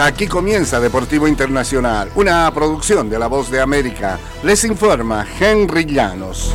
Aquí comienza Deportivo Internacional, una producción de La Voz de América. Les informa Henry Llanos.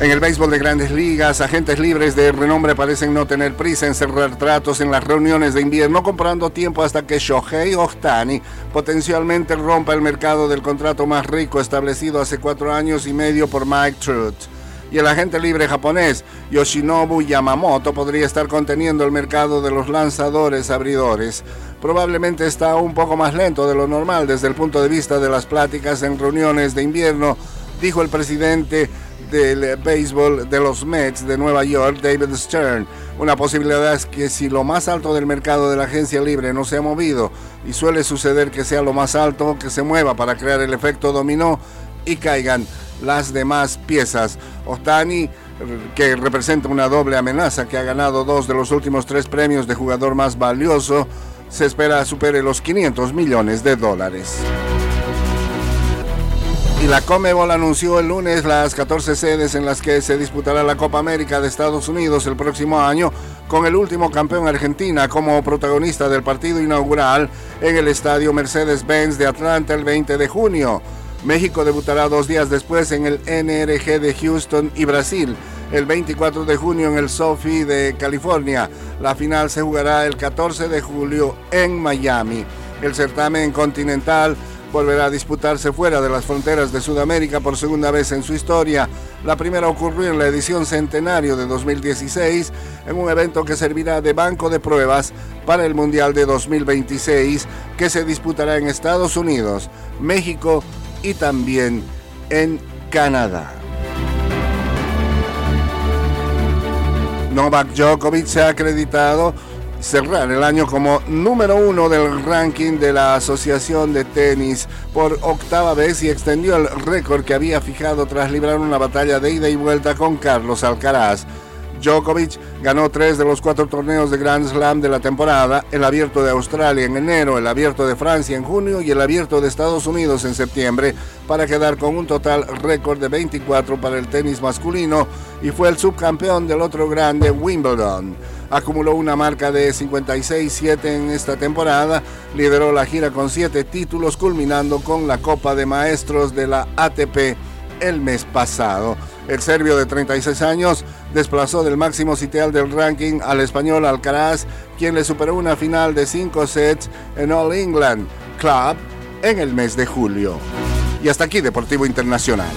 En el béisbol de grandes ligas, agentes libres de renombre parecen no tener prisa en cerrar tratos en las reuniones de invierno, comprando tiempo hasta que Shohei Ohtani potencialmente rompa el mercado del contrato más rico establecido hace cuatro años y medio por Mike Trout y el agente libre japonés Yoshinobu Yamamoto podría estar conteniendo el mercado de los lanzadores abridores. Probablemente está un poco más lento de lo normal desde el punto de vista de las pláticas en reuniones de invierno, dijo el presidente del béisbol de los Mets de Nueva York, David Stern. Una posibilidad es que si lo más alto del mercado de la agencia libre no se ha movido, y suele suceder que sea lo más alto que se mueva para crear el efecto dominó y caigan las demás piezas. Otani, que representa una doble amenaza, que ha ganado dos de los últimos tres premios de jugador más valioso, se espera supere los 500 millones de dólares. Y la Comebol anunció el lunes las 14 sedes en las que se disputará la Copa América de Estados Unidos el próximo año, con el último campeón Argentina como protagonista del partido inaugural en el estadio Mercedes-Benz de Atlanta el 20 de junio. México debutará dos días después en el NRG de Houston y Brasil. El 24 de junio en el Sophie de California. La final se jugará el 14 de julio en Miami. El certamen continental volverá a disputarse fuera de las fronteras de Sudamérica por segunda vez en su historia. La primera ocurrió en la edición centenario de 2016, en un evento que servirá de banco de pruebas para el Mundial de 2026, que se disputará en Estados Unidos, México y también en Canadá. Novak Djokovic se ha acreditado cerrar el año como número uno del ranking de la Asociación de Tenis por octava vez y extendió el récord que había fijado tras librar una batalla de ida y vuelta con Carlos Alcaraz. Djokovic ganó tres de los cuatro torneos de Grand Slam de la temporada, el Abierto de Australia en enero, el Abierto de Francia en junio y el Abierto de Estados Unidos en septiembre, para quedar con un total récord de 24 para el tenis masculino y fue el subcampeón del otro grande Wimbledon. Acumuló una marca de 56-7 en esta temporada, lideró la gira con siete títulos, culminando con la Copa de Maestros de la ATP el mes pasado. El serbio de 36 años desplazó del máximo sitial del ranking al español Alcaraz, quien le superó una final de 5 sets en All England Club en el mes de julio. Y hasta aquí Deportivo Internacional.